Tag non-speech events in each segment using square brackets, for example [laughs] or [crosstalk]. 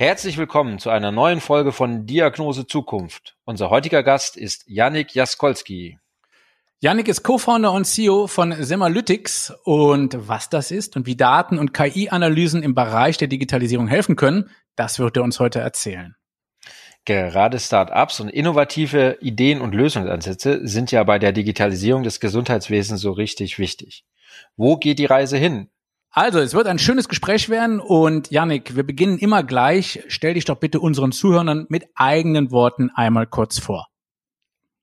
Herzlich willkommen zu einer neuen Folge von Diagnose Zukunft. Unser heutiger Gast ist Yannick Jaskolski. Yannick ist Co-Founder und CEO von Semalytics und was das ist und wie Daten und KI-Analysen im Bereich der Digitalisierung helfen können, das wird er uns heute erzählen. Gerade Start-ups und innovative Ideen und Lösungsansätze sind ja bei der Digitalisierung des Gesundheitswesens so richtig wichtig. Wo geht die Reise hin? Also, es wird ein schönes Gespräch werden und Yannick, wir beginnen immer gleich. Stell dich doch bitte unseren Zuhörern mit eigenen Worten einmal kurz vor.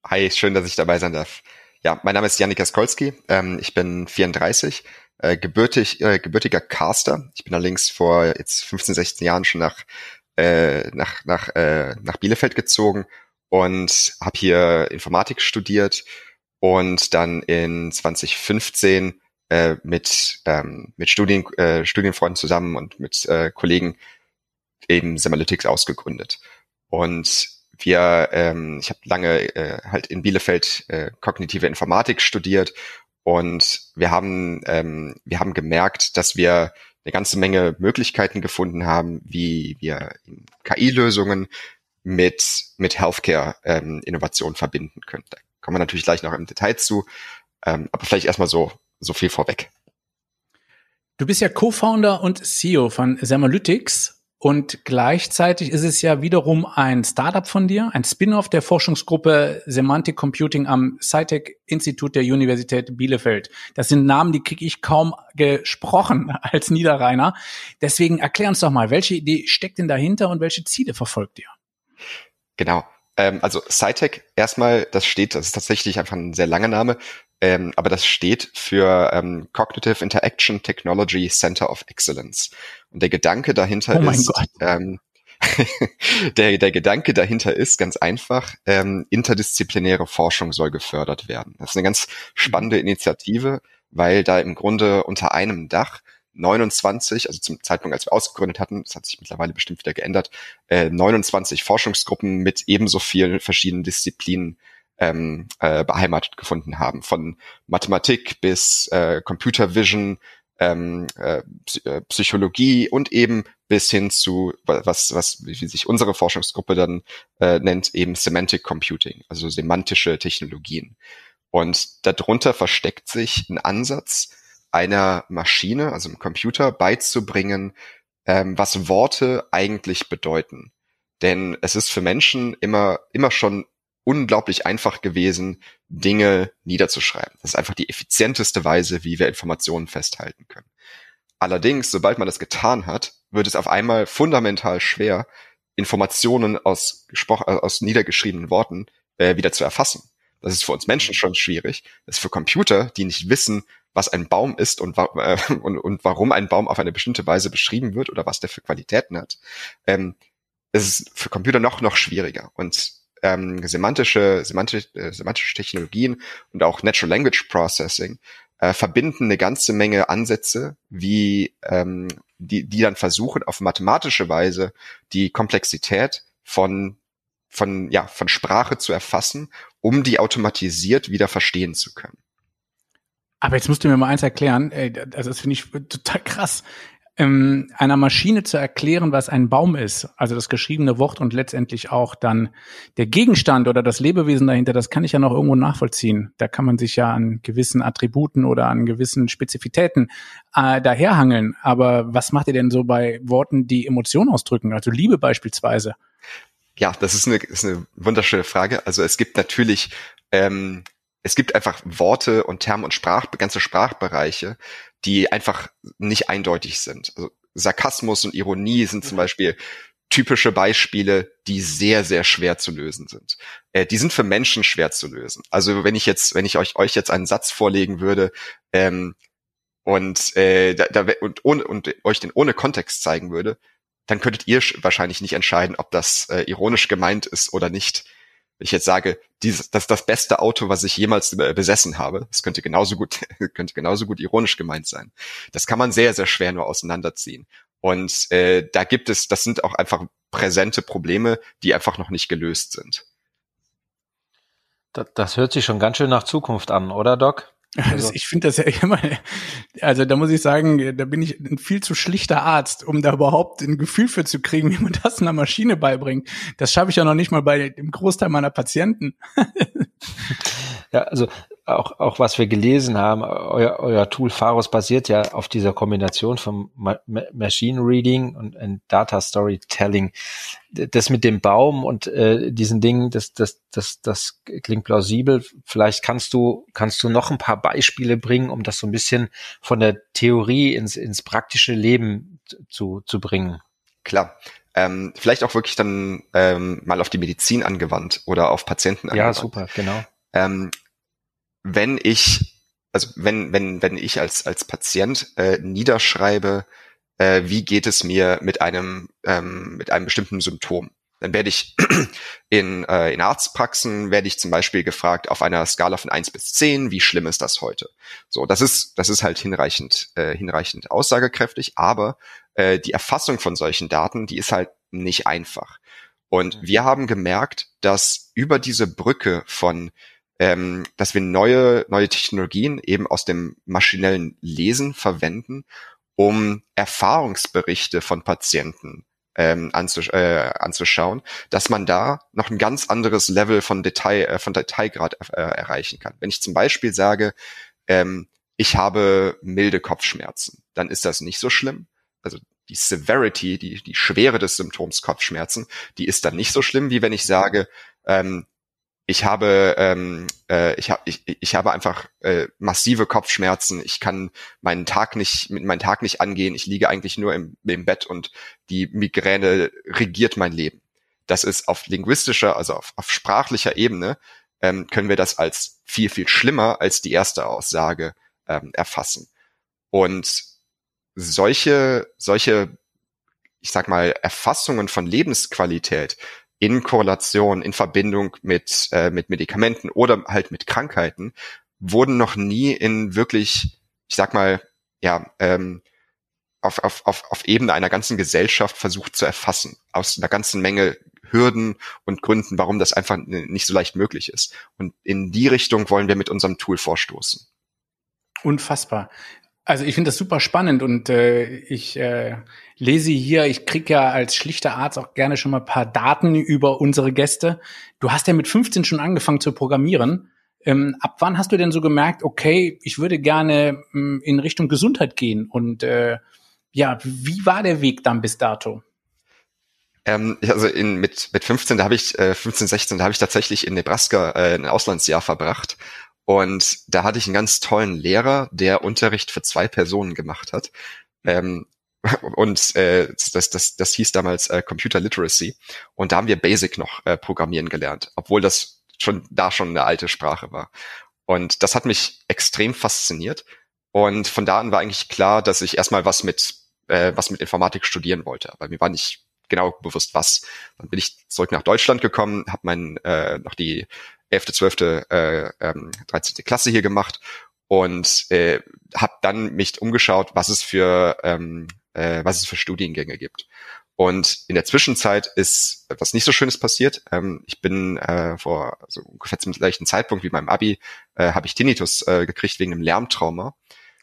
Hi, schön, dass ich dabei sein darf. Ja, mein Name ist Yannick Askolski. Ähm, ich bin 34, äh, gebürtig, äh, gebürtiger Caster. Ich bin allerdings vor jetzt 15, 16 Jahren schon nach, äh, nach, nach, äh, nach Bielefeld gezogen und habe hier Informatik studiert und dann in 2015 äh, mit, ähm, mit Studien, äh, Studienfreunden zusammen und mit äh, Kollegen eben Semalytics ausgegründet. Und wir, ähm, ich habe lange äh, halt in Bielefeld äh, kognitive Informatik studiert und wir haben, ähm, wir haben gemerkt, dass wir eine ganze Menge Möglichkeiten gefunden haben, wie wir KI-Lösungen mit, mit Healthcare-Innovation ähm, verbinden können. Da kommen wir natürlich gleich noch im Detail zu, ähm, aber vielleicht erstmal so so viel vorweg. Du bist ja Co-Founder und CEO von Semalytics und gleichzeitig ist es ja wiederum ein Startup von dir, ein Spin-off der Forschungsgruppe Semantic Computing am SciTech Institut der Universität Bielefeld. Das sind Namen, die kriege ich kaum gesprochen [laughs] als Niederrheiner. Deswegen erklär uns doch mal, welche Idee steckt denn dahinter und welche Ziele verfolgt ihr? Genau. Ähm, also SciTech erstmal, das steht, das ist tatsächlich einfach ein sehr langer Name, ähm, aber das steht für ähm, Cognitive Interaction Technology Center of Excellence. Und der Gedanke dahinter oh ist, ähm, [laughs] der, der Gedanke dahinter ist ganz einfach, ähm, interdisziplinäre Forschung soll gefördert werden. Das ist eine ganz spannende Initiative, weil da im Grunde unter einem Dach 29, also zum Zeitpunkt, als wir ausgegründet hatten, das hat sich mittlerweile bestimmt wieder geändert, äh, 29 Forschungsgruppen mit ebenso vielen verschiedenen Disziplinen ähm, äh, beheimatet gefunden haben. Von Mathematik bis äh, Computer Vision, ähm, äh, äh, Psychologie und eben bis hin zu was was wie sich unsere Forschungsgruppe dann äh, nennt eben Semantic Computing, also semantische Technologien. Und darunter versteckt sich ein Ansatz einer Maschine, also einem Computer beizubringen, ähm, was Worte eigentlich bedeuten. Denn es ist für Menschen immer immer schon unglaublich einfach gewesen, Dinge niederzuschreiben. Das ist einfach die effizienteste Weise, wie wir Informationen festhalten können. Allerdings, sobald man das getan hat, wird es auf einmal fundamental schwer, Informationen aus, äh, aus niedergeschriebenen Worten äh, wieder zu erfassen. Das ist für uns Menschen schon schwierig. Das ist für Computer, die nicht wissen, was ein Baum ist und, äh, [laughs] und, und warum ein Baum auf eine bestimmte Weise beschrieben wird oder was der für Qualitäten hat. Ähm, es ist für Computer noch, noch schwieriger. Und ähm, semantische, semantische, äh, semantische Technologien und auch Natural Language Processing äh, verbinden eine ganze Menge Ansätze, wie ähm, die, die dann versuchen, auf mathematische Weise die Komplexität von von ja von Sprache zu erfassen, um die automatisiert wieder verstehen zu können. Aber jetzt musst du mir mal eins erklären, ey, also das finde ich total krass ähm, einer Maschine zu erklären, was ein Baum ist, also das geschriebene Wort und letztendlich auch dann der Gegenstand oder das Lebewesen dahinter, das kann ich ja noch irgendwo nachvollziehen. Da kann man sich ja an gewissen Attributen oder an gewissen Spezifitäten äh, daherhangeln. Aber was macht ihr denn so bei Worten, die Emotionen ausdrücken, also Liebe beispielsweise? Ja, das ist eine, ist eine wunderschöne Frage. Also es gibt natürlich ähm, es gibt einfach Worte und Term und Sprach, ganze Sprachbereiche, die einfach nicht eindeutig sind. Also Sarkasmus und Ironie sind zum mhm. Beispiel typische Beispiele, die sehr, sehr schwer zu lösen sind. Äh, die sind für Menschen schwer zu lösen. Also wenn ich jetzt, wenn ich euch, euch jetzt einen Satz vorlegen würde, ähm, und, äh, da, da, und, ohne, und euch den ohne Kontext zeigen würde, dann könntet ihr wahrscheinlich nicht entscheiden, ob das äh, ironisch gemeint ist oder nicht. Ich jetzt sage, dieses, das ist das beste Auto, was ich jemals äh, besessen habe, das könnte genauso gut, [laughs] könnte genauso gut ironisch gemeint sein. Das kann man sehr, sehr schwer nur auseinanderziehen. Und äh, da gibt es, das sind auch einfach präsente Probleme, die einfach noch nicht gelöst sind. Das, das hört sich schon ganz schön nach Zukunft an, oder Doc? Also, ich finde das ja [laughs] immer, also da muss ich sagen, da bin ich ein viel zu schlichter Arzt, um da überhaupt ein Gefühl für zu kriegen, [laughs] wie man das einer Maschine beibringt. Das schaffe ich ja noch nicht mal bei dem Großteil meiner Patienten. Ja, also auch, auch was wir gelesen haben, euer, euer Tool Pharos basiert ja auf dieser Kombination von Ma Machine Reading und, und, Data Storytelling. Das mit dem Baum und äh, diesen Dingen, das, das, das, das klingt plausibel. Vielleicht kannst du, kannst du noch ein paar Beispiele bringen, um das so ein bisschen von der Theorie ins, ins praktische Leben zu, zu bringen. Klar. Ähm, vielleicht auch wirklich dann ähm, mal auf die Medizin angewandt oder auf Patienten angewandt. Ja, super, genau. Ähm, wenn ich, also wenn, wenn, wenn ich als, als Patient äh, niederschreibe, äh, wie geht es mir mit einem, ähm, mit einem bestimmten Symptom, dann werde ich [clears throat] in, äh, in Arztpraxen werde ich zum Beispiel gefragt auf einer Skala von eins bis zehn, wie schlimm ist das heute? So, das ist, das ist halt hinreichend, äh, hinreichend aussagekräftig, aber äh, die Erfassung von solchen Daten, die ist halt nicht einfach. Und wir haben gemerkt, dass über diese Brücke von ähm, dass wir neue, neue Technologien eben aus dem maschinellen Lesen verwenden, um Erfahrungsberichte von Patienten ähm, anzusch äh, anzuschauen, dass man da noch ein ganz anderes Level von Detail, äh, von Detailgrad äh, erreichen kann. Wenn ich zum Beispiel sage, ähm, ich habe milde Kopfschmerzen, dann ist das nicht so schlimm. Also die Severity, die, die Schwere des Symptoms Kopfschmerzen, die ist dann nicht so schlimm, wie wenn ich sage, ähm, ich habe ähm, äh, ich habe ich, ich habe einfach äh, massive Kopfschmerzen. Ich kann meinen Tag nicht mit meinen Tag nicht angehen. Ich liege eigentlich nur im, im Bett und die Migräne regiert mein Leben. Das ist auf linguistischer, also auf, auf sprachlicher Ebene ähm, können wir das als viel viel schlimmer als die erste Aussage ähm, erfassen. Und solche solche ich sag mal Erfassungen von Lebensqualität in Korrelation, in Verbindung mit, äh, mit Medikamenten oder halt mit Krankheiten, wurden noch nie in wirklich, ich sag mal, ja, ähm, auf, auf, auf, auf Ebene einer ganzen Gesellschaft versucht zu erfassen, aus einer ganzen Menge Hürden und Gründen, warum das einfach nicht so leicht möglich ist. Und in die Richtung wollen wir mit unserem Tool vorstoßen. Unfassbar. Also ich finde das super spannend und äh, ich äh, lese hier, ich krieg ja als schlichter Arzt auch gerne schon mal paar Daten über unsere Gäste. Du hast ja mit 15 schon angefangen zu programmieren. Ähm, ab wann hast du denn so gemerkt, okay, ich würde gerne ähm, in Richtung Gesundheit gehen? Und äh, ja, wie war der Weg dann bis dato? Ähm, also in, mit, mit 15, da habe ich, äh, 15, 16, da habe ich tatsächlich in Nebraska äh, ein Auslandsjahr verbracht und da hatte ich einen ganz tollen Lehrer, der Unterricht für zwei Personen gemacht hat. Ähm, [laughs] und äh, das, das, das hieß damals äh, Computer Literacy. Und da haben wir Basic noch äh, programmieren gelernt, obwohl das schon da schon eine alte Sprache war. Und das hat mich extrem fasziniert. Und von da an war eigentlich klar, dass ich erstmal was mit äh, was mit Informatik studieren wollte. Aber mir war nicht genau bewusst was. Dann bin ich zurück nach Deutschland gekommen, habe mein äh, noch die 11., 12., äh, ähm, 13. Klasse hier gemacht und äh, habe dann mich umgeschaut, was es für ähm, äh, was es für Studiengänge gibt. Und in der Zwischenzeit ist etwas nicht so Schönes passiert. Ähm, ich bin äh, vor so ungefähr zum gleichen Zeitpunkt wie meinem Abi äh, habe ich Tinnitus äh, gekriegt wegen einem Lärmtrauma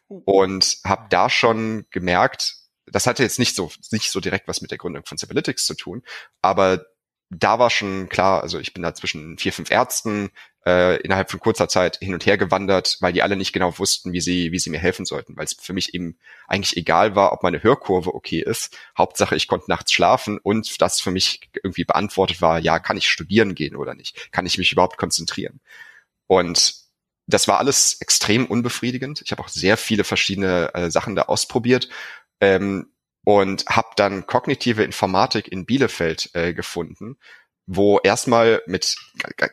oh. und habe da schon gemerkt, das hatte jetzt nicht so nicht so direkt was mit der Gründung von Cyberlytics zu tun, aber da war schon klar, also ich bin da zwischen vier, fünf Ärzten äh, innerhalb von kurzer Zeit hin und her gewandert, weil die alle nicht genau wussten, wie sie, wie sie mir helfen sollten, weil es für mich eben eigentlich egal war, ob meine Hörkurve okay ist. Hauptsache, ich konnte nachts schlafen und das für mich irgendwie beantwortet war, ja, kann ich studieren gehen oder nicht? Kann ich mich überhaupt konzentrieren? Und das war alles extrem unbefriedigend. Ich habe auch sehr viele verschiedene äh, Sachen da ausprobiert. Ähm, und habe dann kognitive Informatik in Bielefeld äh, gefunden, wo erstmal mit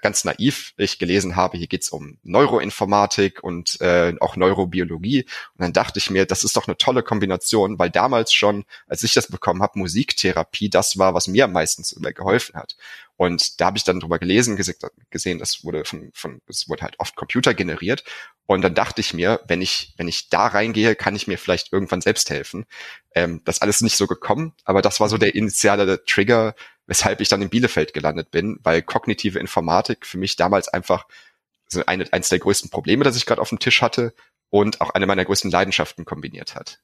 ganz naiv ich gelesen habe, hier geht's um Neuroinformatik und äh, auch Neurobiologie. Und dann dachte ich mir, das ist doch eine tolle Kombination, weil damals schon, als ich das bekommen habe, Musiktherapie das war, was mir meistens geholfen hat. Und da habe ich dann drüber gelesen, gesehen, das wurde von, von, es wurde halt oft Computer generiert. Und dann dachte ich mir, wenn ich, wenn ich da reingehe, kann ich mir vielleicht irgendwann selbst helfen. Ähm, das alles nicht so gekommen, aber das war so der initiale Trigger, weshalb ich dann in Bielefeld gelandet bin, weil kognitive Informatik für mich damals einfach so eine, eines der größten Probleme, das ich gerade auf dem Tisch hatte und auch eine meiner größten Leidenschaften kombiniert hat.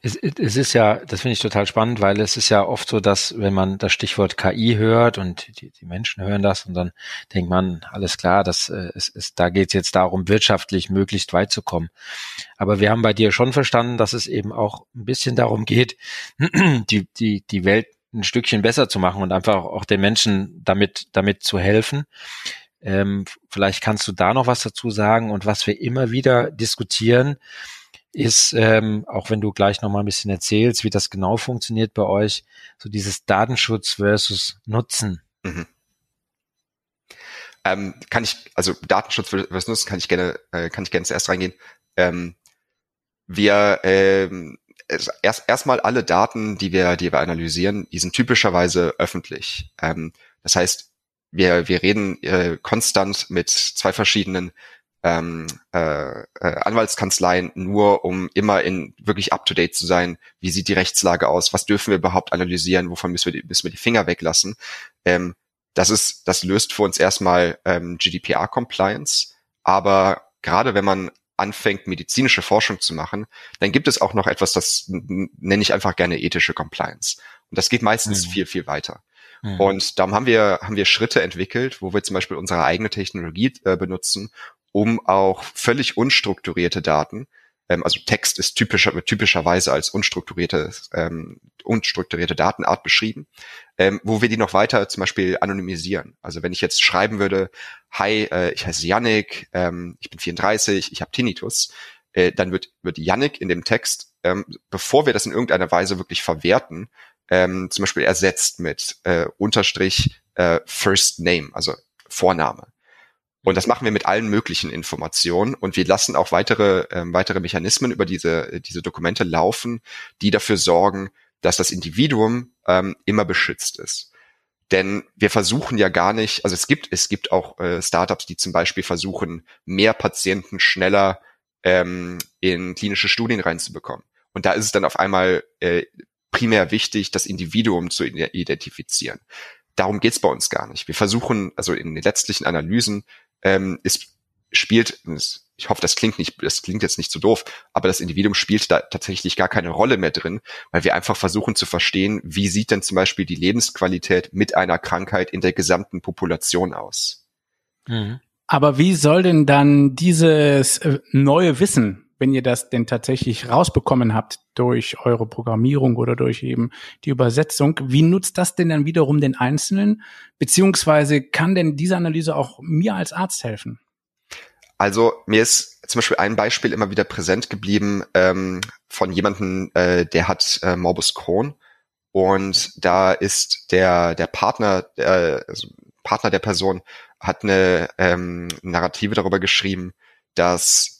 Es, es ist ja, das finde ich total spannend, weil es ist ja oft so, dass wenn man das Stichwort KI hört und die, die Menschen hören das und dann denkt man, alles klar, das äh, ist, ist, da geht es jetzt darum, wirtschaftlich möglichst weit zu kommen. Aber wir haben bei dir schon verstanden, dass es eben auch ein bisschen darum geht, [clears throat] die, die, die Welt ein Stückchen besser zu machen und einfach auch den Menschen damit, damit zu helfen. Ähm, vielleicht kannst du da noch was dazu sagen und was wir immer wieder diskutieren, ist, ähm, auch wenn du gleich noch mal ein bisschen erzählst, wie das genau funktioniert bei euch, so dieses Datenschutz versus Nutzen. Mhm. Ähm, kann ich, also Datenschutz versus Nutzen kann ich gerne, äh, kann ich gerne zuerst reingehen. Ähm, wir ähm, erst erstmal alle Daten, die wir, die wir analysieren, die sind typischerweise öffentlich. Ähm, das heißt, wir, wir reden äh, konstant mit zwei verschiedenen ähm, äh, äh, Anwaltskanzleien nur, um immer in wirklich up to date zu sein. Wie sieht die Rechtslage aus? Was dürfen wir überhaupt analysieren? Wovon müssen wir die, müssen wir die Finger weglassen? Ähm, das ist, das löst für uns erstmal ähm, GDPR-Compliance. Aber gerade wenn man anfängt, medizinische Forschung zu machen, dann gibt es auch noch etwas, das nenne ich einfach gerne ethische Compliance. Und das geht meistens mhm. viel, viel weiter. Und darum haben wir, haben wir Schritte entwickelt, wo wir zum Beispiel unsere eigene Technologie äh, benutzen, um auch völlig unstrukturierte Daten, ähm, also Text ist typischer, typischerweise als unstrukturierte, ähm, unstrukturierte Datenart beschrieben, ähm, wo wir die noch weiter zum Beispiel anonymisieren. Also wenn ich jetzt schreiben würde, hi, äh, ich heiße Yannick, ähm, ich bin 34, ich habe Tinnitus, äh, dann wird, wird Yannick in dem Text, ähm, bevor wir das in irgendeiner Weise wirklich verwerten, ähm, zum Beispiel ersetzt mit äh, Unterstrich äh, First Name, also Vorname. Und das machen wir mit allen möglichen Informationen und wir lassen auch weitere, ähm, weitere Mechanismen über diese, diese Dokumente laufen, die dafür sorgen, dass das Individuum ähm, immer beschützt ist. Denn wir versuchen ja gar nicht, also es gibt, es gibt auch äh, Startups, die zum Beispiel versuchen, mehr Patienten schneller ähm, in klinische Studien reinzubekommen. Und da ist es dann auf einmal äh, primär wichtig, das Individuum zu identifizieren. Darum geht's bei uns gar nicht. Wir versuchen, also in den letztlichen Analysen, ähm, ist, spielt, ich hoffe, das klingt nicht, das klingt jetzt nicht so doof, aber das Individuum spielt da tatsächlich gar keine Rolle mehr drin, weil wir einfach versuchen zu verstehen, wie sieht denn zum Beispiel die Lebensqualität mit einer Krankheit in der gesamten Population aus. Mhm. Aber wie soll denn dann dieses äh, neue Wissen, wenn ihr das denn tatsächlich rausbekommen habt durch eure Programmierung oder durch eben die Übersetzung, wie nutzt das denn dann wiederum den Einzelnen? Beziehungsweise kann denn diese Analyse auch mir als Arzt helfen? Also mir ist zum Beispiel ein Beispiel immer wieder präsent geblieben ähm, von jemandem, äh, der hat äh, Morbus Crohn und da ist der der Partner der also Partner der Person hat eine ähm, Narrative darüber geschrieben, dass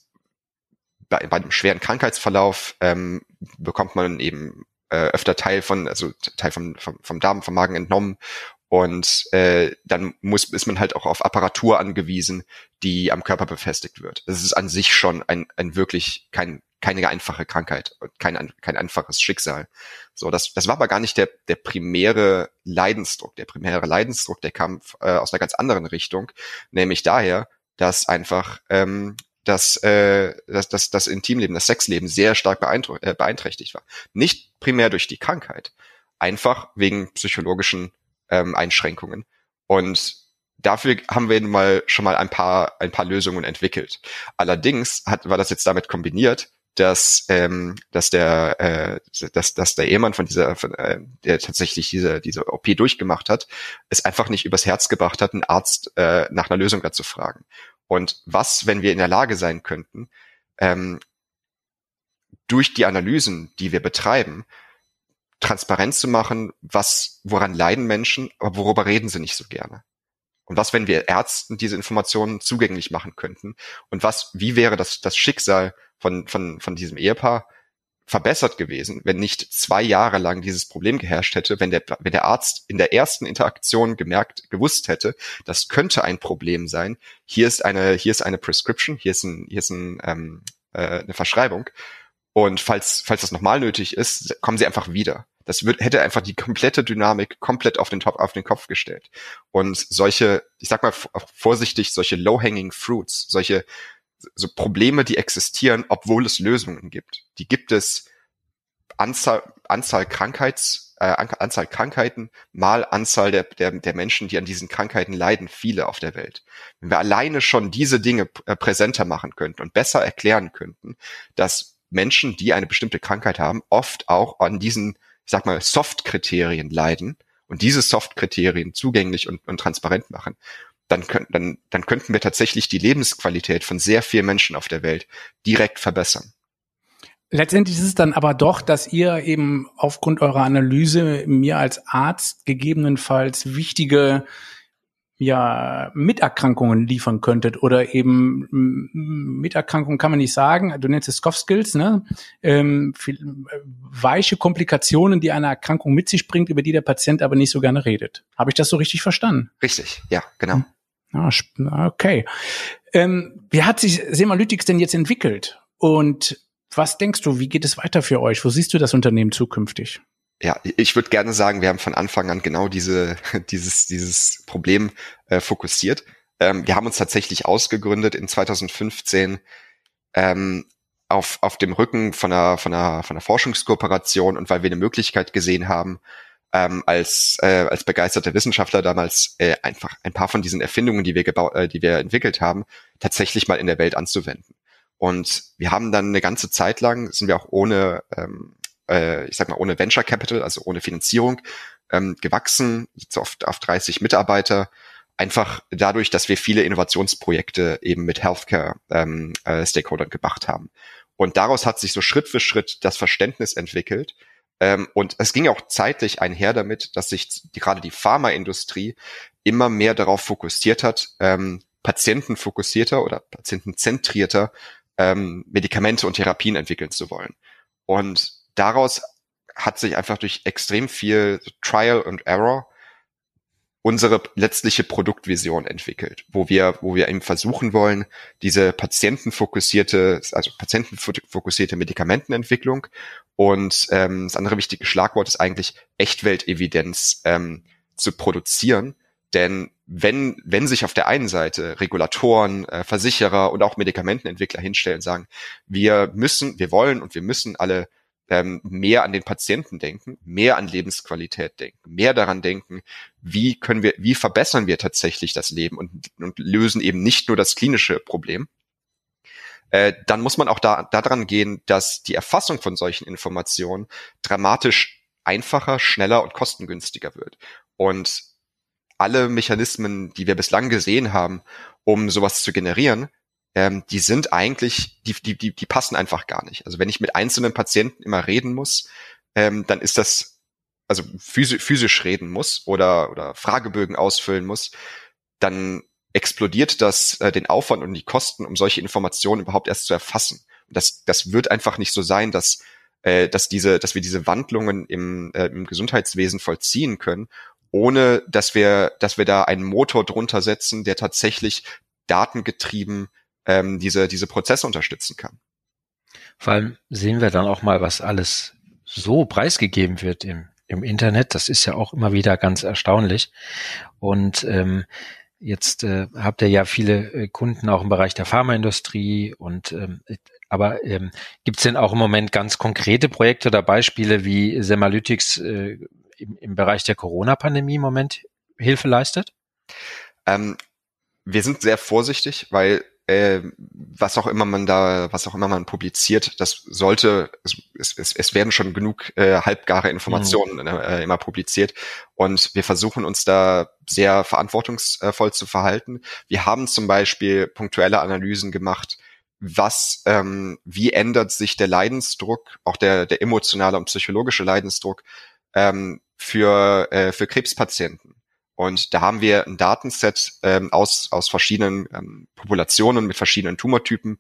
bei, bei einem schweren Krankheitsverlauf ähm, bekommt man eben äh, öfter Teil von, also Teil vom, vom, vom Darm, vom Magen entnommen und äh, dann muss, ist man halt auch auf Apparatur angewiesen, die am Körper befestigt wird. Das ist an sich schon ein, ein wirklich kein, keine einfache Krankheit, kein, kein einfaches Schicksal. So, das, das war aber gar nicht der, der primäre Leidensdruck. Der primäre Leidensdruck, der kam äh, aus einer ganz anderen Richtung, nämlich daher, dass einfach ähm, dass, äh, dass, dass das Intimleben, das Sexleben sehr stark äh, beeinträchtigt war. Nicht primär durch die Krankheit, einfach wegen psychologischen ähm, Einschränkungen. Und dafür haben wir nun mal schon mal ein paar ein paar Lösungen entwickelt. Allerdings hat war das jetzt damit kombiniert, dass ähm, dass der äh, dass, dass der Ehemann von dieser von, äh, der tatsächlich diese diese OP durchgemacht hat, es einfach nicht übers Herz gebracht hat, einen Arzt äh, nach einer Lösung dazu fragen. Und was, wenn wir in der Lage sein könnten, ähm, durch die Analysen, die wir betreiben, transparent zu machen, was, woran leiden Menschen, aber worüber reden sie nicht so gerne. Und was, wenn wir Ärzten diese Informationen zugänglich machen könnten? Und was, wie wäre das, das Schicksal von, von, von diesem Ehepaar verbessert gewesen, wenn nicht zwei Jahre lang dieses Problem geherrscht hätte, wenn der, wenn der Arzt in der ersten Interaktion gemerkt, gewusst hätte, das könnte ein Problem sein. Hier ist eine, hier ist eine Prescription, hier ist ein, hier ist ein, ähm, äh, eine Verschreibung. Und falls, falls das nochmal nötig ist, kommen sie einfach wieder. Das wird, hätte einfach die komplette Dynamik komplett auf den Top, auf den Kopf gestellt. Und solche, ich sag mal vorsichtig, solche low-hanging fruits, solche so Probleme, die existieren, obwohl es Lösungen gibt. Die gibt es Anzahl, Anzahl Krankheits, äh, Anzahl Krankheiten mal Anzahl der, der, der Menschen, die an diesen Krankheiten leiden, viele auf der Welt. Wenn wir alleine schon diese Dinge äh, präsenter machen könnten und besser erklären könnten, dass Menschen, die eine bestimmte Krankheit haben, oft auch an diesen ich sag mal, Soft-Kriterien leiden und diese Soft-Kriterien zugänglich und, und transparent machen, dann, können, dann, dann könnten wir tatsächlich die Lebensqualität von sehr vielen Menschen auf der Welt direkt verbessern. Letztendlich ist es dann aber doch, dass ihr eben aufgrund eurer Analyse mir als Arzt gegebenenfalls wichtige ja Miterkrankungen liefern könntet oder eben Miterkrankungen kann man nicht sagen, du nennst es Soft Skills, ne? Ähm, viel, äh, weiche Komplikationen, die eine Erkrankung mit sich bringt, über die der Patient aber nicht so gerne redet. Habe ich das so richtig verstanden? Richtig, ja, genau. Ah, okay. Ähm, wie hat sich Semalytics denn jetzt entwickelt? Und was denkst du, wie geht es weiter für euch? Wo siehst du das Unternehmen zukünftig? Ja, ich würde gerne sagen, wir haben von Anfang an genau diese, [laughs] dieses, dieses Problem äh, fokussiert. Ähm, wir haben uns tatsächlich ausgegründet in 2015 ähm, auf, auf dem Rücken von einer, von, einer, von einer Forschungskooperation und weil wir eine Möglichkeit gesehen haben, ähm, als, äh, als begeisterter Wissenschaftler damals äh, einfach ein paar von diesen Erfindungen, die wir, gebaut, äh, die wir entwickelt haben, tatsächlich mal in der Welt anzuwenden. Und wir haben dann eine ganze Zeit lang, sind wir auch ohne ähm, äh, ich sag mal, ohne Venture Capital, also ohne Finanzierung, ähm, gewachsen, jetzt auf, auf 30 Mitarbeiter, einfach dadurch, dass wir viele Innovationsprojekte eben mit Healthcare ähm, äh, gemacht haben. Und daraus hat sich so Schritt für Schritt das Verständnis entwickelt. Ähm, und es ging auch zeitlich einher damit, dass sich die, gerade die Pharmaindustrie immer mehr darauf fokussiert hat, ähm, patientenfokussierter oder patientenzentrierter ähm, Medikamente und Therapien entwickeln zu wollen. Und daraus hat sich einfach durch extrem viel Trial and Error unsere letztliche Produktvision entwickelt, wo wir, wo wir eben versuchen wollen, diese patientenfokussierte, also patientenfokussierte Medikamentenentwicklung und ähm, das andere wichtige Schlagwort ist eigentlich Echtweltevidenz ähm, zu produzieren. Denn wenn, wenn sich auf der einen Seite Regulatoren, äh, Versicherer und auch Medikamentenentwickler hinstellen und sagen, wir müssen, wir wollen und wir müssen alle ähm, mehr an den Patienten denken, mehr an Lebensqualität denken, mehr daran denken, wie können wir, wie verbessern wir tatsächlich das Leben und, und lösen eben nicht nur das klinische Problem, äh, dann muss man auch da daran gehen, dass die Erfassung von solchen Informationen dramatisch einfacher, schneller und kostengünstiger wird. Und alle Mechanismen, die wir bislang gesehen haben, um sowas zu generieren, ähm, die sind eigentlich, die, die, die, die passen einfach gar nicht. Also wenn ich mit einzelnen Patienten immer reden muss, ähm, dann ist das, also physisch, physisch reden muss oder, oder Fragebögen ausfüllen muss, dann explodiert das äh, den Aufwand und die Kosten, um solche Informationen überhaupt erst zu erfassen. Und das, das wird einfach nicht so sein, dass, äh, dass, diese, dass wir diese Wandlungen im, äh, im Gesundheitswesen vollziehen können, ohne dass wir, dass wir da einen Motor drunter setzen, der tatsächlich datengetrieben ähm, diese, diese Prozesse unterstützen kann. Vor allem sehen wir dann auch mal, was alles so preisgegeben wird im, im Internet. Das ist ja auch immer wieder ganz erstaunlich. Und ähm, jetzt äh, habt ihr ja viele äh, Kunden auch im Bereich der Pharmaindustrie und ähm, aber ähm, gibt es denn auch im Moment ganz konkrete Projekte oder Beispiele, wie Semalytics äh, im, im Bereich der Corona-Pandemie im Moment Hilfe leistet? Ähm, wir sind sehr vorsichtig, weil äh, was auch immer man da, was auch immer man publiziert, das sollte, es, es, es werden schon genug äh, halbgare Informationen mhm. äh, immer publiziert und wir versuchen uns da sehr verantwortungsvoll zu verhalten. Wir haben zum Beispiel punktuelle Analysen gemacht, was, ähm, wie ändert sich der Leidensdruck, auch der, der emotionale und psychologische Leidensdruck ähm, für, äh, für Krebspatienten. Und da haben wir ein Datenset ähm, aus, aus verschiedenen ähm, Populationen mit verschiedenen Tumortypen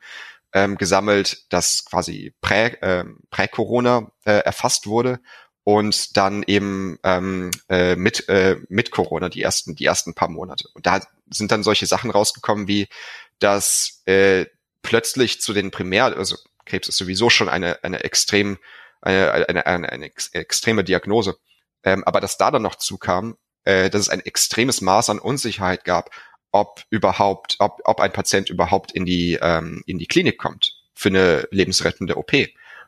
ähm, gesammelt, das quasi prä, äh, prä-Corona äh, erfasst wurde und dann eben ähm, äh, mit, äh, mit Corona die ersten, die ersten paar Monate. Und da sind dann solche Sachen rausgekommen wie, dass äh, plötzlich zu den Primär, also Krebs ist sowieso schon eine, eine extrem, eine, eine, eine, eine extreme Diagnose, ähm, aber dass da dann noch zukam, äh, dass es ein extremes Maß an Unsicherheit gab, ob überhaupt, ob, ob ein Patient überhaupt in die, ähm, in die Klinik kommt für eine lebensrettende OP,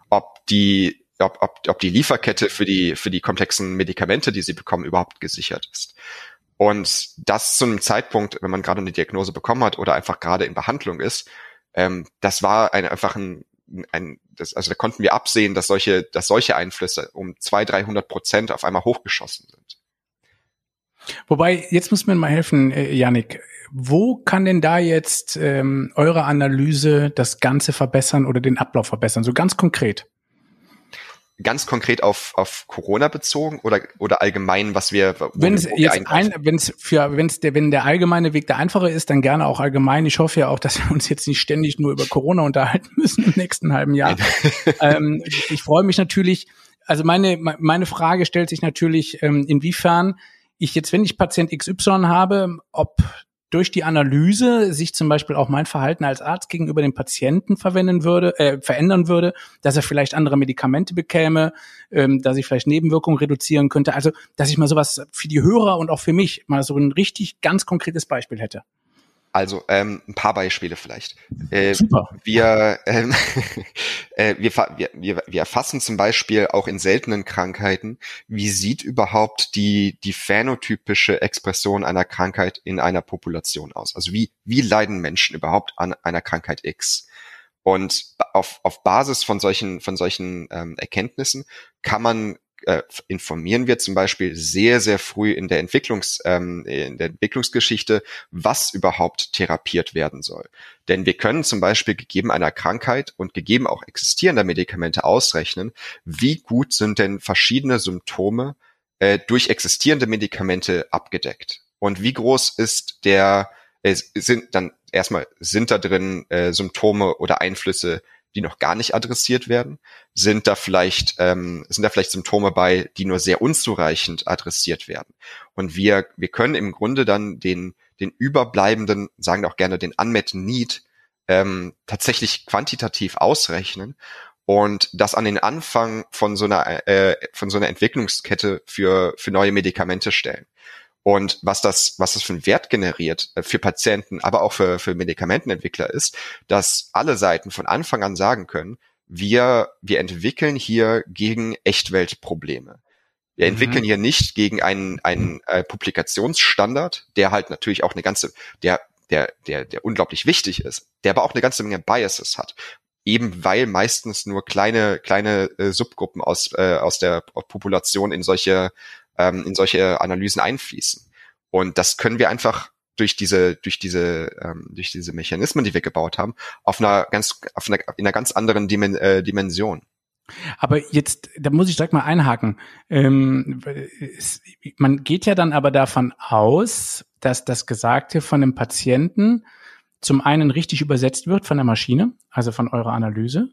ob die ob, ob, ob die Lieferkette für die, für die komplexen Medikamente, die sie bekommen, überhaupt gesichert ist. Und das zu einem Zeitpunkt, wenn man gerade eine Diagnose bekommen hat oder einfach gerade in Behandlung ist, ähm, das war ein, einfach ein, ein das, also da konnten wir absehen, dass solche, dass solche Einflüsse um zwei, dreihundert Prozent auf einmal hochgeschossen sind. Wobei, jetzt muss mir mal helfen, äh, Yannick. Wo kann denn da jetzt ähm, eure Analyse das Ganze verbessern oder den Ablauf verbessern? So ganz konkret ganz konkret auf, auf Corona bezogen oder, oder allgemein, was wir, wenn es jetzt ein, wenn es für, wenn es der, wenn der allgemeine Weg der einfache ist, dann gerne auch allgemein. Ich hoffe ja auch, dass wir uns jetzt nicht ständig nur über Corona unterhalten müssen im nächsten halben Jahr. [laughs] ähm, ich freue mich natürlich. Also meine, meine Frage stellt sich natürlich, ähm, inwiefern ich jetzt, wenn ich Patient XY habe, ob durch die Analyse sich zum Beispiel auch mein Verhalten als Arzt gegenüber dem Patienten verwenden würde, äh, verändern würde, dass er vielleicht andere Medikamente bekäme, ähm, dass ich vielleicht Nebenwirkungen reduzieren könnte. Also, dass ich mal sowas für die Hörer und auch für mich mal so ein richtig ganz konkretes Beispiel hätte. Also ähm, ein paar Beispiele vielleicht. Äh, Super. Wir, ähm, [laughs] äh, wir, wir, wir erfassen zum Beispiel auch in seltenen Krankheiten, wie sieht überhaupt die, die phänotypische Expression einer Krankheit in einer Population aus? Also wie, wie leiden Menschen überhaupt an einer Krankheit X? Und auf, auf Basis von solchen, von solchen ähm, Erkenntnissen kann man äh, informieren wir zum Beispiel sehr, sehr früh in der Entwicklungs, ähm, in der Entwicklungsgeschichte, was überhaupt therapiert werden soll. Denn wir können zum Beispiel gegeben einer Krankheit und gegeben auch existierender Medikamente ausrechnen, wie gut sind denn verschiedene Symptome äh, durch existierende Medikamente abgedeckt. Und wie groß ist der, äh, sind dann erstmal, sind da drin äh, Symptome oder Einflüsse, die noch gar nicht adressiert werden? Sind da vielleicht, ähm, sind da vielleicht Symptome bei, die nur sehr unzureichend adressiert werden? Und wir, wir können im Grunde dann den, den überbleibenden, sagen wir auch gerne den unmet need, ähm, tatsächlich quantitativ ausrechnen und das an den Anfang von so einer, äh, von so einer Entwicklungskette für, für neue Medikamente stellen. Und was das, was das für einen Wert generiert äh, für Patienten, aber auch für, für Medikamentenentwickler ist, dass alle Seiten von Anfang an sagen können, wir, wir entwickeln hier gegen Echtweltprobleme. Wir mhm. entwickeln hier nicht gegen einen, einen äh, Publikationsstandard, der halt natürlich auch eine ganze, der, der, der, der unglaublich wichtig ist, der aber auch eine ganze Menge Biases hat. Eben weil meistens nur kleine, kleine äh, Subgruppen aus, äh, aus der Population in solche ähm, in solche Analysen einfließen. Und das können wir einfach durch diese, durch diese, ähm, durch diese Mechanismen, die wir gebaut haben, auf einer ganz, auf einer, in einer ganz anderen Dimen äh, Dimension. Aber jetzt, da muss ich direkt mal einhaken. Ähm, man geht ja dann aber davon aus, dass das Gesagte von dem Patienten zum einen richtig übersetzt wird von der Maschine, also von eurer Analyse,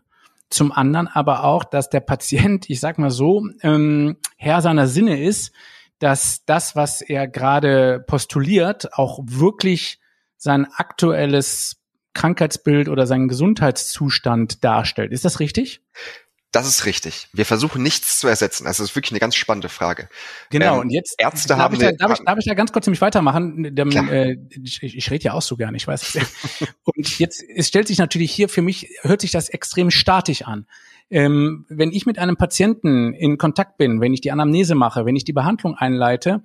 zum anderen aber auch, dass der Patient, ich sag mal so, ähm, Herr seiner Sinne ist, dass das, was er gerade postuliert, auch wirklich sein aktuelles Krankheitsbild oder seinen Gesundheitszustand darstellt. Ist das richtig? Das ist richtig. Wir versuchen nichts zu ersetzen. Also das ist wirklich eine ganz spannende Frage. Genau, ähm, und jetzt Ärzte darf haben. Ich da, darf, ich, darf ich da ganz kurz nämlich weitermachen? Dem, äh, ich, ich rede ja auch so gern, ich weiß. [laughs] und jetzt es stellt sich natürlich hier für mich, hört sich das extrem statisch an. Ähm, wenn ich mit einem Patienten in Kontakt bin, wenn ich die Anamnese mache, wenn ich die Behandlung einleite,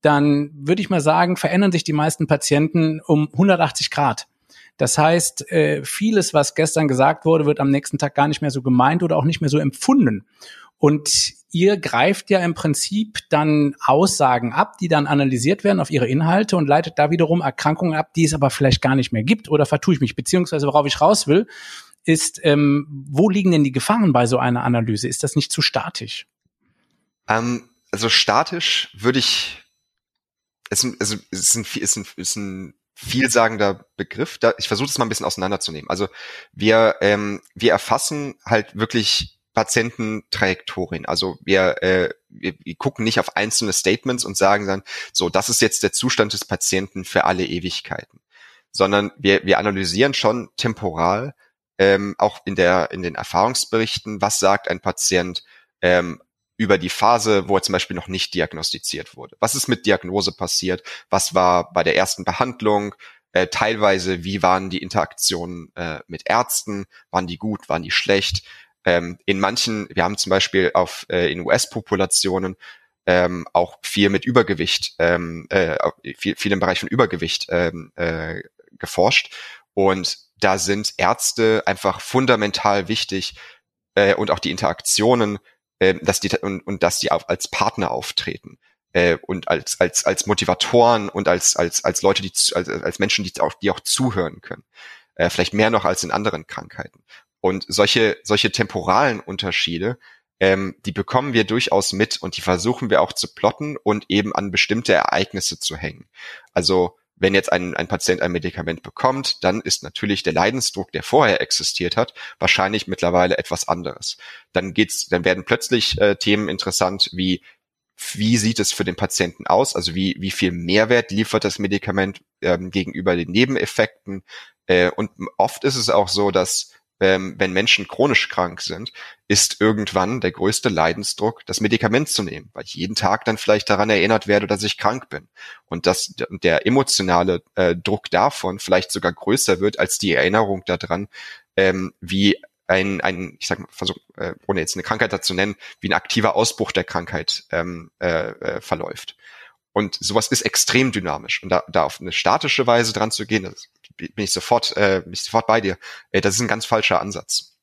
dann würde ich mal sagen, verändern sich die meisten Patienten um 180 Grad. Das heißt, äh, vieles, was gestern gesagt wurde, wird am nächsten Tag gar nicht mehr so gemeint oder auch nicht mehr so empfunden. Und ihr greift ja im Prinzip dann Aussagen ab, die dann analysiert werden auf ihre Inhalte und leitet da wiederum Erkrankungen ab, die es aber vielleicht gar nicht mehr gibt oder vertue ich mich, beziehungsweise worauf ich raus will, ist, ähm, wo liegen denn die Gefahren bei so einer Analyse? Ist das nicht zu statisch? Ähm, also statisch würde ich, es, also, es, ist ein, es ist ein, ist ein vielsagender Begriff. Da, ich versuche das mal ein bisschen auseinanderzunehmen. Also wir, ähm, wir erfassen halt wirklich Patiententrajektorien. Also wir, äh, wir, wir gucken nicht auf einzelne Statements und sagen dann, so, das ist jetzt der Zustand des Patienten für alle Ewigkeiten, sondern wir, wir analysieren schon temporal, ähm, auch in der in den Erfahrungsberichten, was sagt ein Patient ähm, über die Phase, wo er zum Beispiel noch nicht diagnostiziert wurde. Was ist mit Diagnose passiert? Was war bei der ersten Behandlung? Äh, teilweise, wie waren die Interaktionen äh, mit Ärzten? Waren die gut? Waren die schlecht? Ähm, in manchen, wir haben zum Beispiel auf äh, in US-Populationen ähm, auch viel mit Übergewicht, ähm, äh, viel, viel im Bereich von Übergewicht ähm, äh, geforscht. Und da sind Ärzte einfach fundamental wichtig äh, und auch die Interaktionen äh, dass die und, und dass die auch als Partner auftreten äh, und als als als Motivatoren und als als als Leute, die als, als Menschen, die auch die auch zuhören können, äh, vielleicht mehr noch als in anderen Krankheiten. Und solche solche temporalen Unterschiede, ähm, die bekommen wir durchaus mit und die versuchen wir auch zu plotten und eben an bestimmte Ereignisse zu hängen. Also wenn jetzt ein, ein Patient ein Medikament bekommt, dann ist natürlich der Leidensdruck, der vorher existiert hat, wahrscheinlich mittlerweile etwas anderes. Dann geht's, dann werden plötzlich äh, Themen interessant wie wie sieht es für den Patienten aus? Also wie, wie viel Mehrwert liefert das Medikament ähm, gegenüber den Nebeneffekten? Äh, und oft ist es auch so, dass ähm, wenn Menschen chronisch krank sind, ist irgendwann der größte Leidensdruck, das Medikament zu nehmen, weil ich jeden Tag dann vielleicht daran erinnert werde, dass ich krank bin. Und dass der emotionale äh, Druck davon vielleicht sogar größer wird als die Erinnerung daran, ähm, wie ein, ein, ich sag mal, versuch, äh, ohne jetzt eine Krankheit dazu nennen, wie ein aktiver Ausbruch der Krankheit ähm, äh, äh, verläuft. Und sowas ist extrem dynamisch. Und da, da auf eine statische Weise dran zu gehen, das bin ich sofort, äh, bin ich sofort bei dir. Äh, das ist ein ganz falscher Ansatz.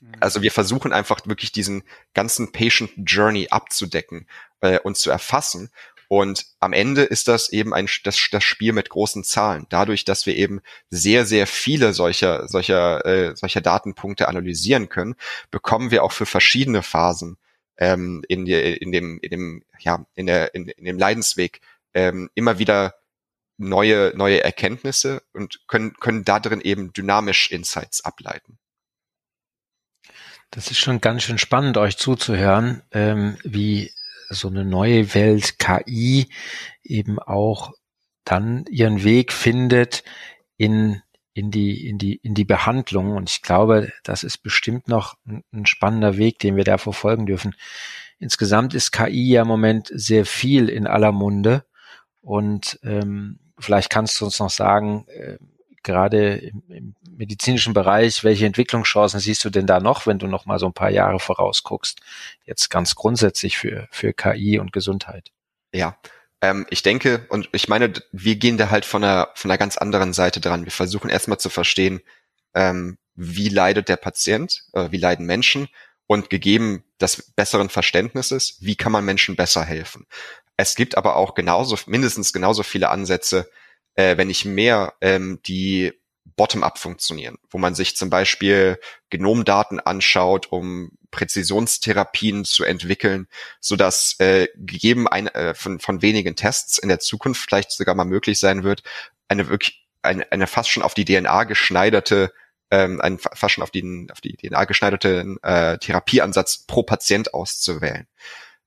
Mhm. Also wir versuchen einfach wirklich diesen ganzen Patient Journey abzudecken äh, und zu erfassen. Und am Ende ist das eben ein, das, das Spiel mit großen Zahlen. Dadurch, dass wir eben sehr, sehr viele solcher, solcher, äh, solcher Datenpunkte analysieren können, bekommen wir auch für verschiedene Phasen ähm, in, die, in dem, in dem, ja, in der, in, in dem Leidensweg ähm, immer wieder neue, neue Erkenntnisse und können, können da drin eben dynamisch Insights ableiten. Das ist schon ganz schön spannend, euch zuzuhören, ähm, wie so eine neue Welt KI eben auch dann ihren Weg findet in in die in die in die Behandlung und ich glaube, das ist bestimmt noch ein, ein spannender Weg, den wir da verfolgen dürfen. Insgesamt ist KI ja im Moment sehr viel in aller Munde und ähm, Vielleicht kannst du uns noch sagen, äh, gerade im, im, medizinischen Bereich, welche Entwicklungschancen siehst du denn da noch, wenn du noch mal so ein paar Jahre vorausguckst? Jetzt ganz grundsätzlich für, für KI und Gesundheit. Ja, ähm, ich denke, und ich meine, wir gehen da halt von einer, von einer ganz anderen Seite dran. Wir versuchen erstmal zu verstehen, ähm, wie leidet der Patient, äh, wie leiden Menschen und gegeben des besseren Verständnisses, wie kann man Menschen besser helfen. Es gibt aber auch genauso, mindestens genauso viele Ansätze, äh, wenn nicht mehr, ähm, die bottom-up funktionieren, wo man sich zum Beispiel Genomdaten anschaut, um Präzisionstherapien zu entwickeln, so dass äh, gegeben ein, äh, von, von wenigen Tests in der Zukunft vielleicht sogar mal möglich sein wird, eine wirklich eine, eine fast schon auf die DNA geschneiderte ähm, einen fast schon auf die, auf die DNA geschneiderten äh, Therapieansatz pro Patient auszuwählen.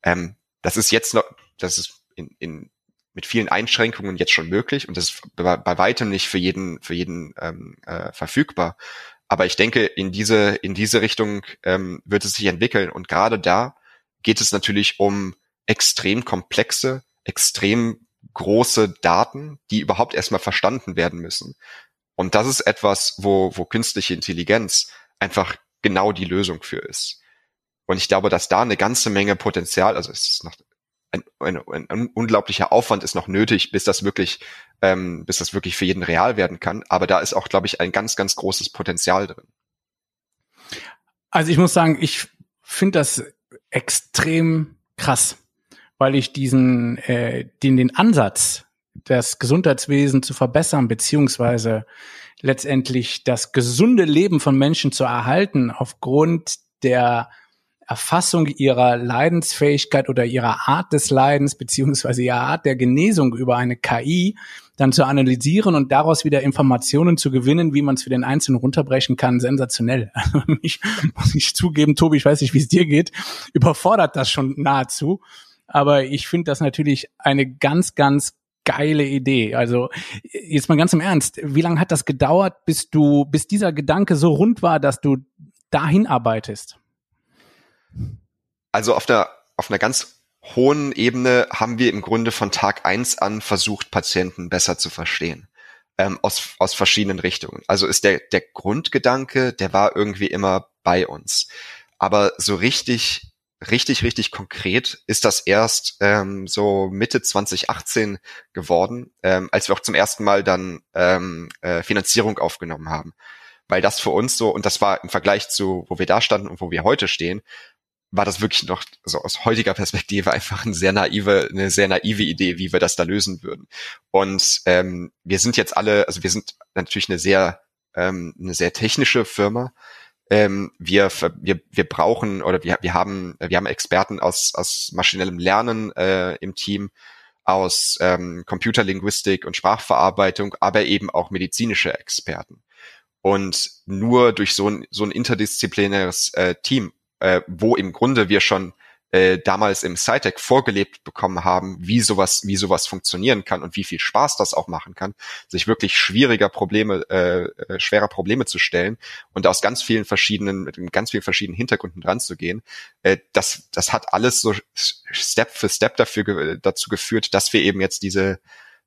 Ähm, das ist jetzt noch, das ist in, in mit vielen Einschränkungen jetzt schon möglich und das ist bei, bei weitem nicht für jeden für jeden ähm, äh, verfügbar. Aber ich denke, in diese in diese Richtung ähm, wird es sich entwickeln und gerade da geht es natürlich um extrem komplexe, extrem große Daten, die überhaupt erstmal verstanden werden müssen. Und das ist etwas, wo, wo künstliche Intelligenz einfach genau die Lösung für ist. Und ich glaube, dass da eine ganze Menge Potenzial, also es ist noch ein, ein, ein unglaublicher Aufwand ist noch nötig, bis das wirklich, ähm, bis das wirklich für jeden real werden kann. Aber da ist auch, glaube ich, ein ganz, ganz großes Potenzial drin. Also ich muss sagen, ich finde das extrem krass, weil ich diesen, äh, den, den Ansatz, das Gesundheitswesen zu verbessern, beziehungsweise letztendlich das gesunde Leben von Menschen zu erhalten, aufgrund der Erfassung ihrer Leidensfähigkeit oder ihrer Art des Leidens beziehungsweise ihrer Art der Genesung über eine KI dann zu analysieren und daraus wieder Informationen zu gewinnen, wie man es für den Einzelnen runterbrechen kann, sensationell. [laughs] Also mich, muss ich zugeben, Tobi, ich weiß nicht, wie es dir geht, überfordert das schon nahezu. Aber ich finde das natürlich eine ganz, ganz geile Idee. Also jetzt mal ganz im Ernst, wie lange hat das gedauert, bis du, bis dieser Gedanke so rund war, dass du dahin arbeitest? Also auf der, auf einer ganz hohen Ebene haben wir im Grunde von Tag eins an versucht, Patienten besser zu verstehen. Ähm, aus, aus verschiedenen Richtungen. Also ist der, der Grundgedanke, der war irgendwie immer bei uns. Aber so richtig, richtig, richtig konkret ist das erst ähm, so Mitte 2018 geworden, ähm, als wir auch zum ersten Mal dann ähm, äh, Finanzierung aufgenommen haben. Weil das für uns so, und das war im Vergleich zu, wo wir da standen und wo wir heute stehen, war das wirklich noch so aus heutiger Perspektive einfach eine sehr naive, eine sehr naive Idee, wie wir das da lösen würden. Und ähm, wir sind jetzt alle, also wir sind natürlich eine sehr, ähm, eine sehr technische Firma. Ähm, wir, wir, wir brauchen oder wir, wir haben, wir haben Experten aus, aus maschinellem Lernen äh, im Team, aus ähm, Computerlinguistik und Sprachverarbeitung, aber eben auch medizinische Experten. Und nur durch so ein, so ein interdisziplinäres äh, Team äh, wo im Grunde wir schon äh, damals im SciTech vorgelebt bekommen haben, wie sowas, wie sowas funktionieren kann und wie viel Spaß das auch machen kann, sich wirklich schwieriger Probleme, äh, äh, schwerer Probleme zu stellen und aus ganz vielen verschiedenen, mit ganz vielen verschiedenen Hintergründen dran zu gehen. Äh, das, das hat alles so Step für Step dafür dazu geführt, dass wir eben jetzt diese,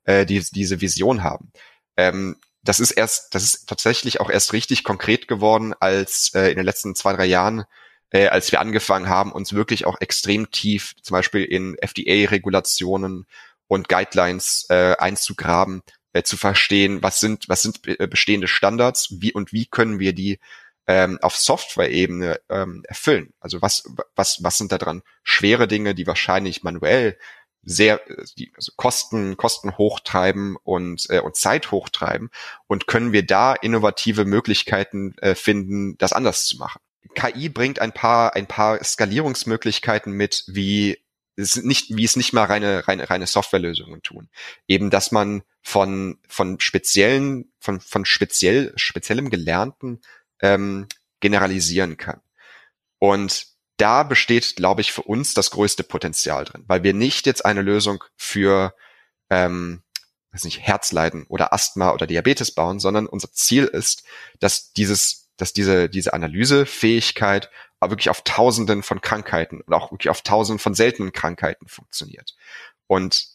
äh, die, diese Vision haben. Ähm, das ist erst, das ist tatsächlich auch erst richtig konkret geworden, als äh, in den letzten zwei, drei Jahren äh, als wir angefangen haben, uns wirklich auch extrem tief zum Beispiel in FDA-Regulationen und Guidelines äh, einzugraben, äh, zu verstehen, was sind, was sind äh, bestehende Standards, wie und wie können wir die ähm, auf Software-Ebene ähm, erfüllen. Also was, was, was sind da dran schwere Dinge, die wahrscheinlich manuell sehr die, also Kosten Kosten hochtreiben und äh, und Zeit hochtreiben und können wir da innovative Möglichkeiten äh, finden, das anders zu machen. KI bringt ein paar, ein paar Skalierungsmöglichkeiten mit, wie es nicht, wie es nicht mal reine, reine, reine Softwarelösungen tun. Eben, dass man von, von speziellen, von, von speziell, speziellem Gelernten ähm, generalisieren kann. Und da besteht, glaube ich, für uns das größte Potenzial drin, weil wir nicht jetzt eine Lösung für ähm, weiß nicht, Herzleiden oder Asthma oder Diabetes bauen, sondern unser Ziel ist, dass dieses dass diese, diese Analysefähigkeit wirklich auf Tausenden von Krankheiten und auch wirklich auf Tausenden von seltenen Krankheiten funktioniert. Und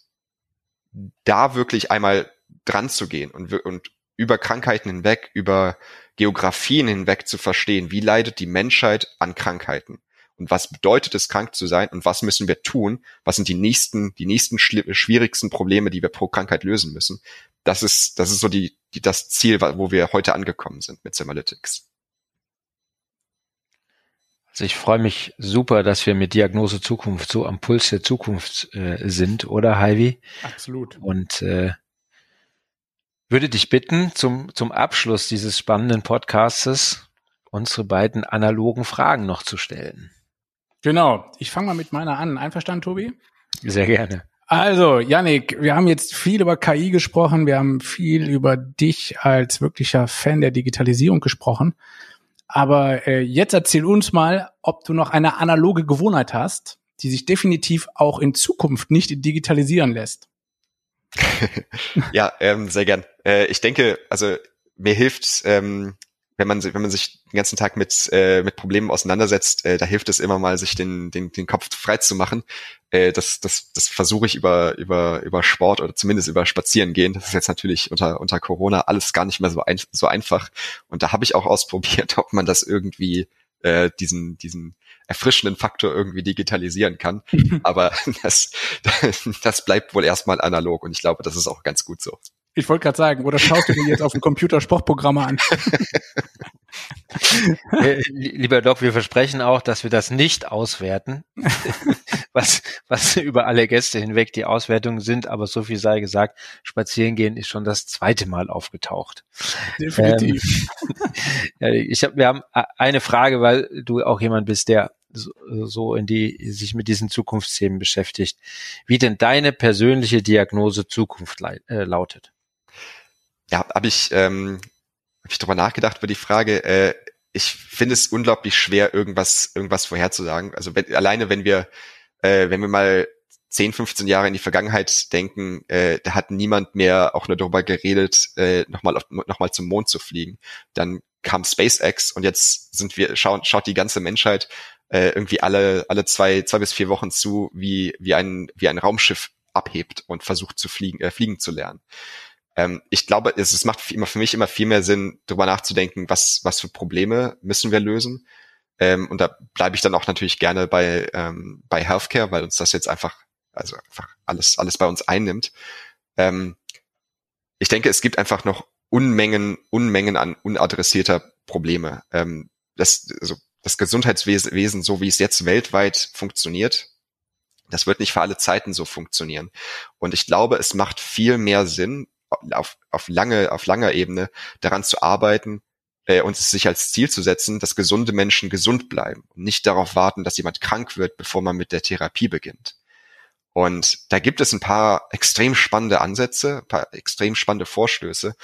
da wirklich einmal dran zu gehen und, und über Krankheiten hinweg, über Geografien hinweg zu verstehen, wie leidet die Menschheit an Krankheiten und was bedeutet es, krank zu sein und was müssen wir tun, was sind die nächsten, die nächsten schwierigsten Probleme, die wir pro Krankheit lösen müssen. Das ist, das ist so die, die das Ziel, wo wir heute angekommen sind mit Semalytics. Also ich freue mich super, dass wir mit Diagnose Zukunft so am Puls der Zukunft äh, sind, oder Heidi? Absolut. Und äh, würde dich bitten, zum, zum Abschluss dieses spannenden Podcastes unsere beiden analogen Fragen noch zu stellen. Genau. Ich fange mal mit meiner an. Einverstanden, Tobi? Sehr gerne. Also, Yannick, wir haben jetzt viel über KI gesprochen. Wir haben viel über dich als wirklicher Fan der Digitalisierung gesprochen. Aber äh, jetzt erzähl uns mal, ob du noch eine analoge Gewohnheit hast, die sich definitiv auch in Zukunft nicht digitalisieren lässt. [laughs] ja, ähm, sehr gern. Äh, ich denke, also mir hilft ähm, wenn man, wenn man sich den ganzen Tag mit, äh, mit Problemen auseinandersetzt, äh, da hilft es immer mal, sich den, den, den Kopf frei zu machen. Äh, das, das, das versuche ich über, über, über Sport oder zumindest über Spazieren gehen. Das ist jetzt natürlich unter, unter Corona alles gar nicht mehr so, ein, so einfach. Und da habe ich auch [laughs] ausprobiert, ob man das irgendwie, äh, diesen, diesen erfrischenden Faktor irgendwie digitalisieren kann. [laughs] Aber [laughs] das, das bleibt wohl erstmal analog und ich glaube, das ist auch ganz gut so. Ich wollte gerade sagen, oder schaust du dir jetzt auf dem Computer Sportprogramme an? [laughs] Äh, lieber Doc, wir versprechen auch, dass wir das nicht auswerten, [laughs] was, was über alle Gäste hinweg die Auswertungen sind, aber so viel sei gesagt, Spazierengehen ist schon das zweite Mal aufgetaucht. Definitiv. Ähm, [laughs] ich hab, wir haben eine Frage, weil du auch jemand bist, der so in die sich mit diesen Zukunftsthemen beschäftigt. Wie denn deine persönliche Diagnose Zukunft äh, lautet? Ja, habe ich ähm, habe ich drüber nachgedacht über die Frage. Äh, ich finde es unglaublich schwer, irgendwas, irgendwas vorherzusagen. Also wenn, alleine wenn wir, äh, wenn wir mal 10, 15 Jahre in die Vergangenheit denken, äh, da hat niemand mehr auch nur darüber geredet, äh, nochmal noch zum Mond zu fliegen. Dann kam SpaceX und jetzt sind wir, schauen, schaut die ganze Menschheit äh, irgendwie alle, alle zwei, zwei bis vier Wochen zu, wie, wie ein, wie ein Raumschiff abhebt und versucht zu fliegen, äh, fliegen zu lernen. Ähm, ich glaube, es, es macht immer für mich immer viel mehr Sinn, darüber nachzudenken, was, was für Probleme müssen wir lösen. Ähm, und da bleibe ich dann auch natürlich gerne bei, ähm, bei Healthcare, weil uns das jetzt einfach, also einfach alles, alles bei uns einnimmt. Ähm, ich denke, es gibt einfach noch Unmengen, Unmengen an unadressierter Probleme. Ähm, das, also das Gesundheitswesen, so wie es jetzt weltweit funktioniert, das wird nicht für alle Zeiten so funktionieren. Und ich glaube, es macht viel mehr Sinn, auf, auf lange, auf langer Ebene daran zu arbeiten äh, und es sich als Ziel zu setzen, dass gesunde Menschen gesund bleiben und nicht darauf warten, dass jemand krank wird, bevor man mit der Therapie beginnt. Und da gibt es ein paar extrem spannende Ansätze, ein paar extrem spannende Vorstöße.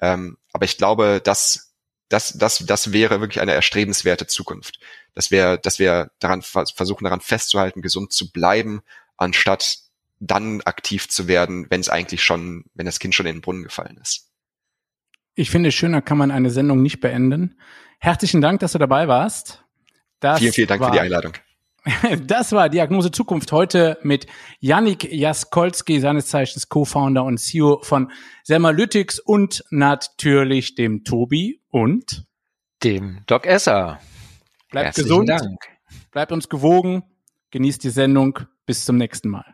Ähm, aber ich glaube, dass das, das, das wäre wirklich eine erstrebenswerte Zukunft. Dass wir, dass wir daran versuchen, daran festzuhalten, gesund zu bleiben, anstatt dann aktiv zu werden, wenn es eigentlich schon, wenn das Kind schon in den Brunnen gefallen ist. Ich finde, schöner kann man eine Sendung nicht beenden. Herzlichen Dank, dass du dabei warst. Das vielen, vielen Dank war, für die Einladung. [laughs] Das war Diagnose Zukunft heute mit Yannick Jaskolski, seines Zeichens Co-Founder und CEO von Semalytics und natürlich dem Tobi und dem Doc Esser. Bleibt gesund, Dank. bleibt uns gewogen, genießt die Sendung. Bis zum nächsten Mal.